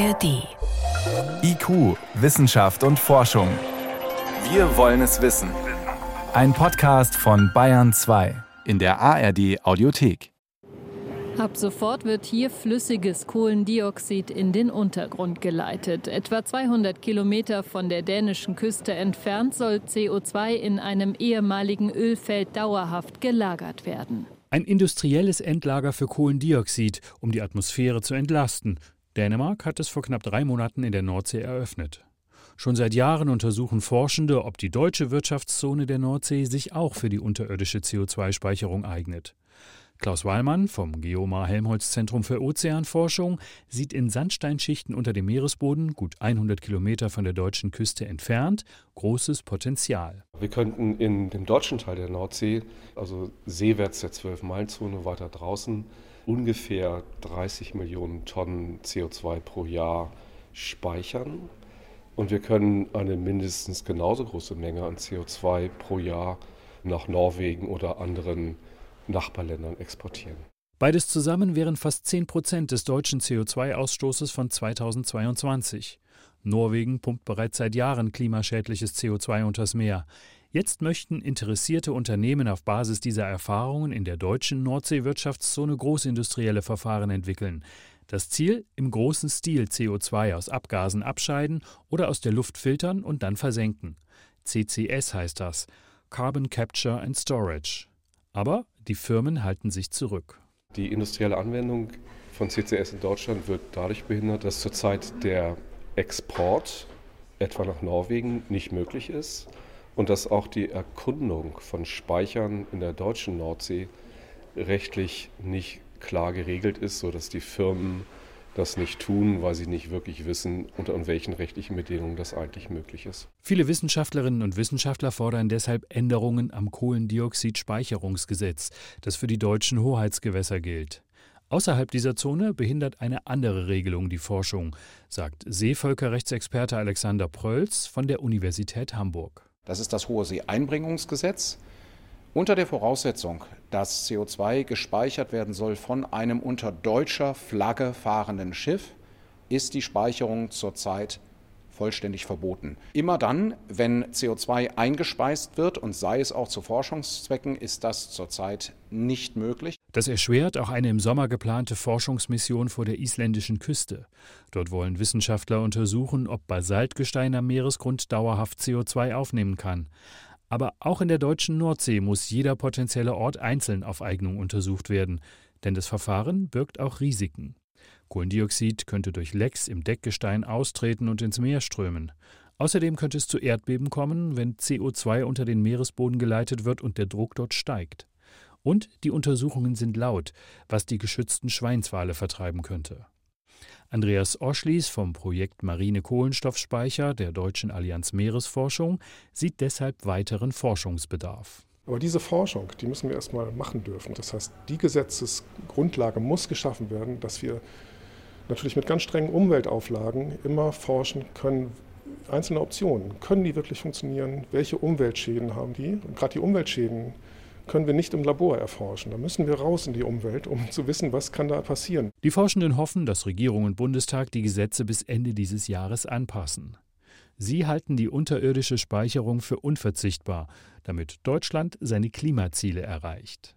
ARD. IQ, Wissenschaft und Forschung. Wir wollen es wissen. Ein Podcast von Bayern 2 in der ARD Audiothek. Ab sofort wird hier flüssiges Kohlendioxid in den Untergrund geleitet. Etwa 200 Kilometer von der dänischen Küste entfernt soll CO2 in einem ehemaligen Ölfeld dauerhaft gelagert werden. Ein industrielles Endlager für Kohlendioxid, um die Atmosphäre zu entlasten. Dänemark hat es vor knapp drei Monaten in der Nordsee eröffnet. Schon seit Jahren untersuchen Forschende, ob die deutsche Wirtschaftszone der Nordsee sich auch für die unterirdische CO2-Speicherung eignet. Klaus Wallmann vom Geomar Helmholtz Zentrum für Ozeanforschung sieht in Sandsteinschichten unter dem Meeresboden, gut 100 Kilometer von der deutschen Küste entfernt, großes Potenzial. Wir könnten in dem deutschen Teil der Nordsee, also seewärts der 12-Meilen-Zone weiter draußen, ungefähr 30 Millionen Tonnen CO2 pro Jahr speichern. Und wir können eine mindestens genauso große Menge an CO2 pro Jahr nach Norwegen oder anderen Nachbarländern exportieren. Beides zusammen wären fast 10 Prozent des deutschen CO2-Ausstoßes von 2022. Norwegen pumpt bereits seit Jahren klimaschädliches CO2 unters Meer. Jetzt möchten interessierte Unternehmen auf Basis dieser Erfahrungen in der deutschen Nordseewirtschaftszone großindustrielle Verfahren entwickeln. Das Ziel: im großen Stil CO2 aus Abgasen abscheiden oder aus der Luft filtern und dann versenken. CCS heißt das: Carbon Capture and Storage. Aber die Firmen halten sich zurück. Die industrielle Anwendung von CCS in Deutschland wird dadurch behindert, dass zurzeit der Export etwa nach Norwegen nicht möglich ist und dass auch die Erkundung von Speichern in der deutschen Nordsee rechtlich nicht klar geregelt ist, sodass die Firmen das nicht tun, weil sie nicht wirklich wissen, unter welchen rechtlichen Bedingungen das eigentlich möglich ist. Viele Wissenschaftlerinnen und Wissenschaftler fordern deshalb Änderungen am Kohlendioxidspeicherungsgesetz, das für die deutschen Hoheitsgewässer gilt. Außerhalb dieser Zone behindert eine andere Regelung die Forschung, sagt Seevölkerrechtsexperte Alexander Prölz von der Universität Hamburg. Das ist das Hohe See-Einbringungsgesetz. Unter der Voraussetzung, dass CO2 gespeichert werden soll von einem unter deutscher Flagge fahrenden Schiff, ist die Speicherung zurzeit vollständig verboten. Immer dann, wenn CO2 eingespeist wird und sei es auch zu Forschungszwecken, ist das zurzeit nicht möglich. Das erschwert auch eine im Sommer geplante Forschungsmission vor der isländischen Küste. Dort wollen Wissenschaftler untersuchen, ob Basaltgestein am Meeresgrund dauerhaft CO2 aufnehmen kann. Aber auch in der deutschen Nordsee muss jeder potenzielle Ort einzeln auf Eignung untersucht werden, denn das Verfahren birgt auch Risiken. Kohlendioxid könnte durch Lecks im Deckgestein austreten und ins Meer strömen. Außerdem könnte es zu Erdbeben kommen, wenn CO2 unter den Meeresboden geleitet wird und der Druck dort steigt. Und die Untersuchungen sind laut, was die geschützten Schweinswale vertreiben könnte. Andreas Oschlies vom Projekt Marine Kohlenstoffspeicher der Deutschen Allianz Meeresforschung sieht deshalb weiteren Forschungsbedarf. Aber diese Forschung, die müssen wir erstmal machen dürfen. Das heißt, die Gesetzesgrundlage muss geschaffen werden, dass wir natürlich mit ganz strengen Umweltauflagen immer forschen können, einzelne Optionen. Können die wirklich funktionieren? Welche Umweltschäden haben die? Und gerade die Umweltschäden können wir nicht im Labor erforschen. Da müssen wir raus in die Umwelt, um zu wissen, was kann da passieren. Die Forschenden hoffen, dass Regierung und Bundestag die Gesetze bis Ende dieses Jahres anpassen. Sie halten die unterirdische Speicherung für unverzichtbar, damit Deutschland seine Klimaziele erreicht.